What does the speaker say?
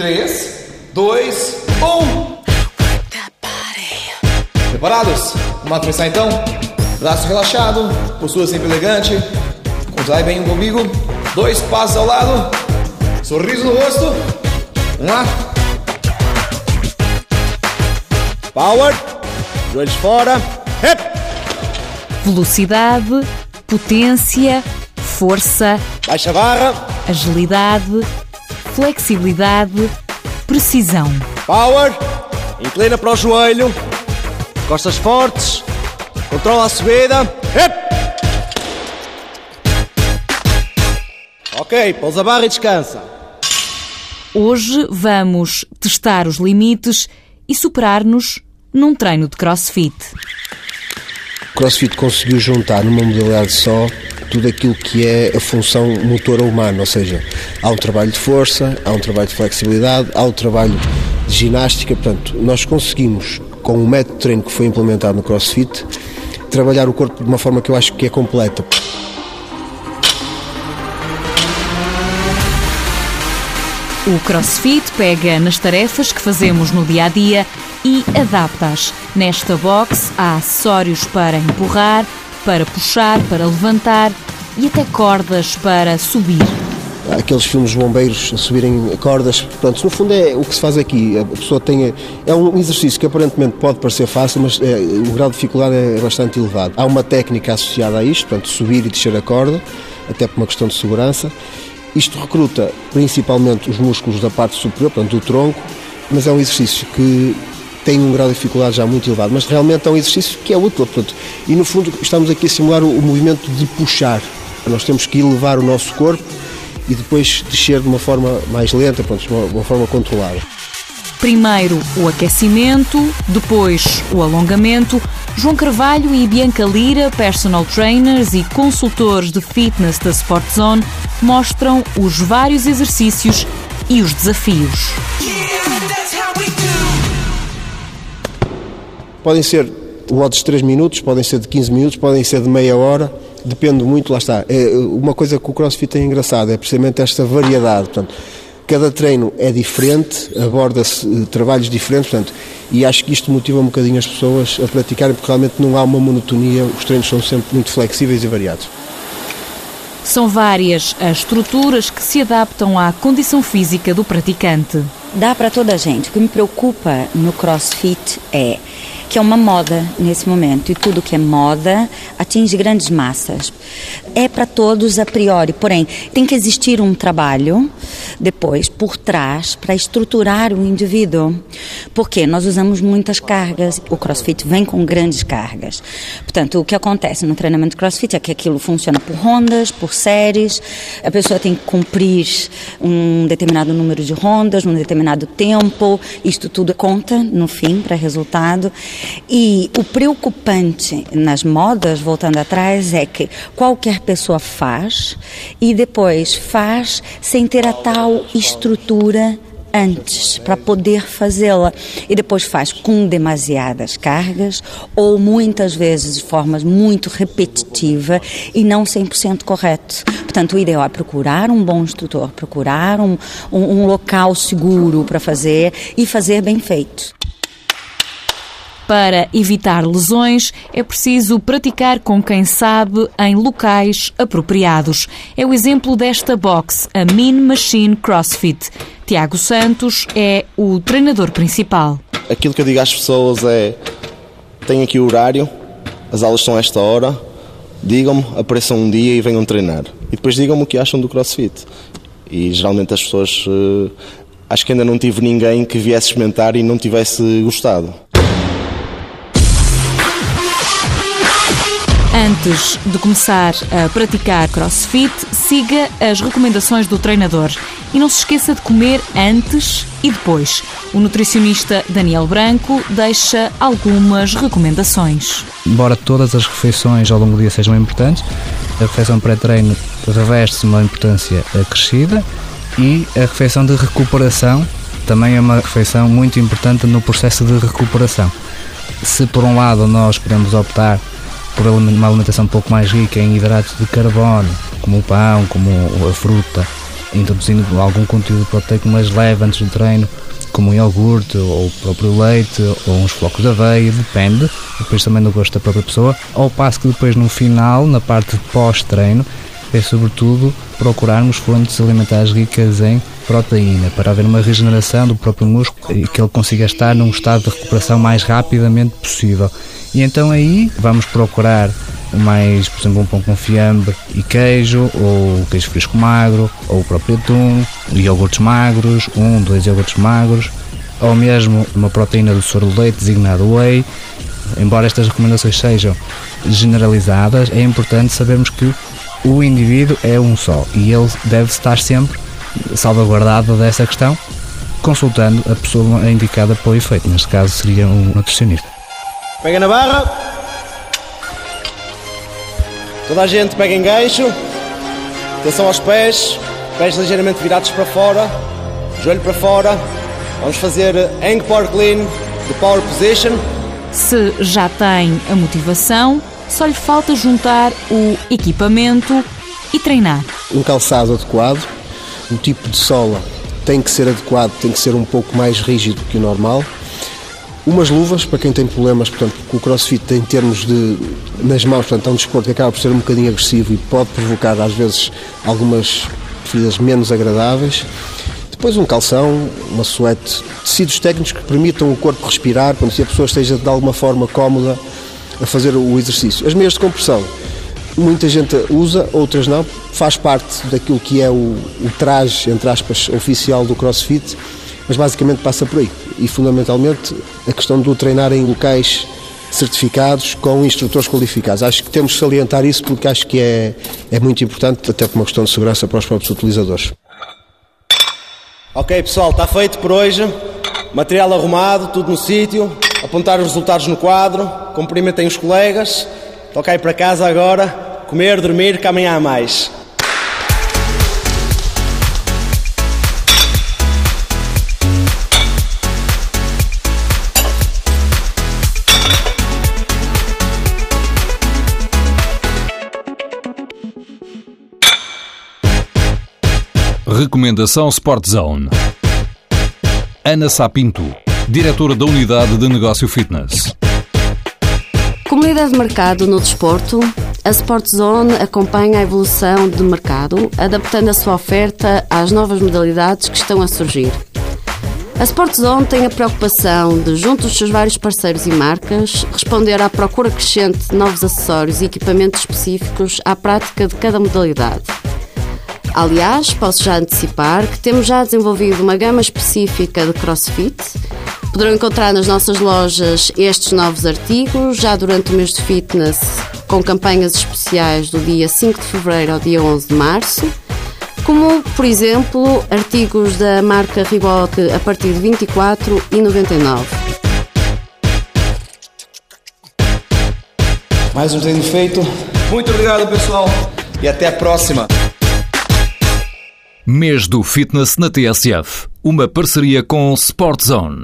3, 2, 1. Preparados? Vamos começar então? Braço relaxado, postura sempre elegante. Contrai bem o umbigo. Dois passos ao lado. Sorriso no rosto. Vamos lá. Power. Joelhos fora. Hip. Velocidade, potência, força, Baixa barra. agilidade, flexibilidade, precisão. Power. Inclina para o joelho. Costas fortes. Controla a subida. Hip. Ok, pousa a barra e descansa. Hoje vamos testar os limites e superar-nos num treino de crossfit. O CrossFit conseguiu juntar numa modalidade só tudo aquilo que é a função motora humana, ou seja, há um trabalho de força, há um trabalho de flexibilidade, há um trabalho de ginástica, portanto, nós conseguimos, com o método de treino que foi implementado no CrossFit, trabalhar o corpo de uma forma que eu acho que é completa. O crossfit pega nas tarefas que fazemos no dia a dia e adapta-as. Nesta box há acessórios para empurrar, para puxar, para levantar e até cordas para subir. Aqueles filmes bombeiros a subirem cordas, portanto, no fundo é o que se faz aqui. A pessoa tem. É um exercício que aparentemente pode parecer fácil, mas é, o grau de dificuldade é bastante elevado. Há uma técnica associada a isto, portanto, subir e descer a corda, até por uma questão de segurança. Isto recruta principalmente os músculos da parte superior, portanto, do tronco, mas é um exercício que tem um grau de dificuldade já muito elevado, mas realmente é um exercício que é útil. Portanto, e no fundo estamos aqui a simular o, o movimento de puxar. Nós temos que elevar o nosso corpo e depois descer de uma forma mais lenta, pronto, de uma, uma forma controlada. Primeiro o aquecimento, depois o alongamento. João Carvalho e Bianca Lira, personal trainers e consultores de fitness da Sport Zone, mostram os vários exercícios e os desafios. Podem ser lotes de 3 minutos, podem ser de 15 minutos, podem ser de meia hora, depende muito, lá está. É, uma coisa que o CrossFit é engraçado é precisamente esta variedade. Portanto, cada treino é diferente, aborda-se eh, trabalhos diferentes, portanto, e acho que isto motiva um bocadinho as pessoas a praticarem, porque realmente não há uma monotonia, os treinos são sempre muito flexíveis e variados. São várias as estruturas que se adaptam à condição física do praticante. Dá para toda a gente. O que me preocupa no CrossFit é que é uma moda nesse momento e tudo que é moda atinge grandes massas. É para todos a priori, porém tem que existir um trabalho depois por trás para estruturar o indivíduo. Porque nós usamos muitas cargas, o CrossFit vem com grandes cargas. Portanto, o que acontece no treinamento CrossFit é que aquilo funciona por rondas, por séries, a pessoa tem que cumprir um determinado número de rondas, num determinado tempo, isto tudo conta no fim para resultado. E o preocupante nas modas, voltando atrás, é que qualquer pessoa faz e depois faz sem ter a tal estrutura antes para poder fazê-la e depois faz com demasiadas cargas ou muitas vezes de forma muito repetitiva e não 100% correto. Portanto, o ideal é procurar um bom instrutor, procurar um, um, um local seguro para fazer e fazer bem feito. Para evitar lesões, é preciso praticar com quem sabe em locais apropriados. É o exemplo desta box, a Mean Machine CrossFit. Tiago Santos é o treinador principal. Aquilo que eu digo às pessoas é: tenho aqui o horário, as aulas são esta hora, digam-me, apareçam um dia e venham treinar. E depois digam-me o que acham do CrossFit. E geralmente as pessoas. eh, Acho que ainda não tive ninguém que viesse experimentar e não tivesse gostado. Antes de começar a praticar crossfit, siga as recomendações do treinador e não se esqueça de comer antes e depois. O nutricionista Daniel Branco deixa algumas recomendações. Embora todas as refeições ao longo do dia sejam importantes, a refeição pré-treino reveste uma importância acrescida e a refeição de recuperação também é uma refeição muito importante no processo de recuperação. Se por um lado nós podemos optar por uma alimentação um pouco mais rica em hidratos de carbono, como o pão, como a fruta introduzindo algum conteúdo proteico mais leve antes do treino, como um iogurte ou o próprio leite ou uns flocos de aveia, depende, depois também do gosto da própria pessoa, ao passo que depois no final, na parte pós-treino, é sobretudo procurarmos fontes alimentares ricas em proteína para haver uma regeneração do próprio músculo e que ele consiga estar num estado de recuperação mais rapidamente possível. E então aí vamos procurar mais, por exemplo, um pão com fiambre e queijo, ou queijo fresco magro, ou o próprio atum, iogurtes magros, um, dois iogurtes magros, ou mesmo uma proteína do soro de leite designado whey. Embora estas recomendações sejam generalizadas, é importante sabermos que o indivíduo é um só e ele deve estar sempre salvaguardado dessa questão, consultando a pessoa indicada para o efeito. Neste caso seria um nutricionista. Pega na barra. Toda a gente pega em gancho. Atenção aos pés. Pés ligeiramente virados para fora. Joelho para fora. Vamos fazer hang power clean de power position. Se já tem a motivação, só lhe falta juntar o equipamento e treinar. Um calçado adequado, o tipo de sola tem que ser adequado, tem que ser um pouco mais rígido que o normal. Umas luvas para quem tem problemas, portanto, com o crossfit em termos de nas mãos, portanto, é um desporto que acaba por ser um bocadinho agressivo e pode provocar às vezes algumas feridas menos agradáveis. Depois um calção, uma suete, tecidos técnicos que permitam o corpo respirar, quando se a pessoa esteja de alguma forma cómoda a fazer o exercício. As meias de compressão, muita gente usa, outras não, faz parte daquilo que é o, o traje, entre aspas, oficial do CrossFit, mas basicamente passa por aí. E fundamentalmente a questão do treinar em locais certificados com instrutores qualificados. Acho que temos que salientar isso porque acho que é, é muito importante, até por uma questão de segurança para os próprios utilizadores. Ok, pessoal, está feito por hoje. Material arrumado, tudo no sítio. Apontar os resultados no quadro. Cumprimentem os colegas. Toca aí para casa agora. Comer, dormir, há mais. Recomendação Sport Zone. Ana Sapinto, diretora da Unidade de Negócio Fitness. Comunidade de mercado no desporto, a Sport Zone acompanha a evolução do mercado, adaptando a sua oferta às novas modalidades que estão a surgir. A Sport Zone tem a preocupação de, junto dos seus vários parceiros e marcas, responder à procura crescente de novos acessórios e equipamentos específicos à prática de cada modalidade. Aliás, posso já antecipar que temos já desenvolvido uma gama específica de CrossFit. Poderão encontrar nas nossas lojas estes novos artigos já durante o mês de fitness, com campanhas especiais do dia 5 de fevereiro ao dia 11 de março, como, por exemplo, artigos da marca Reebok a partir de 24,99. Mais um treino feito. Muito obrigado, pessoal. E até a próxima. Mês do Fitness na TSF. Uma parceria com Sport Zone.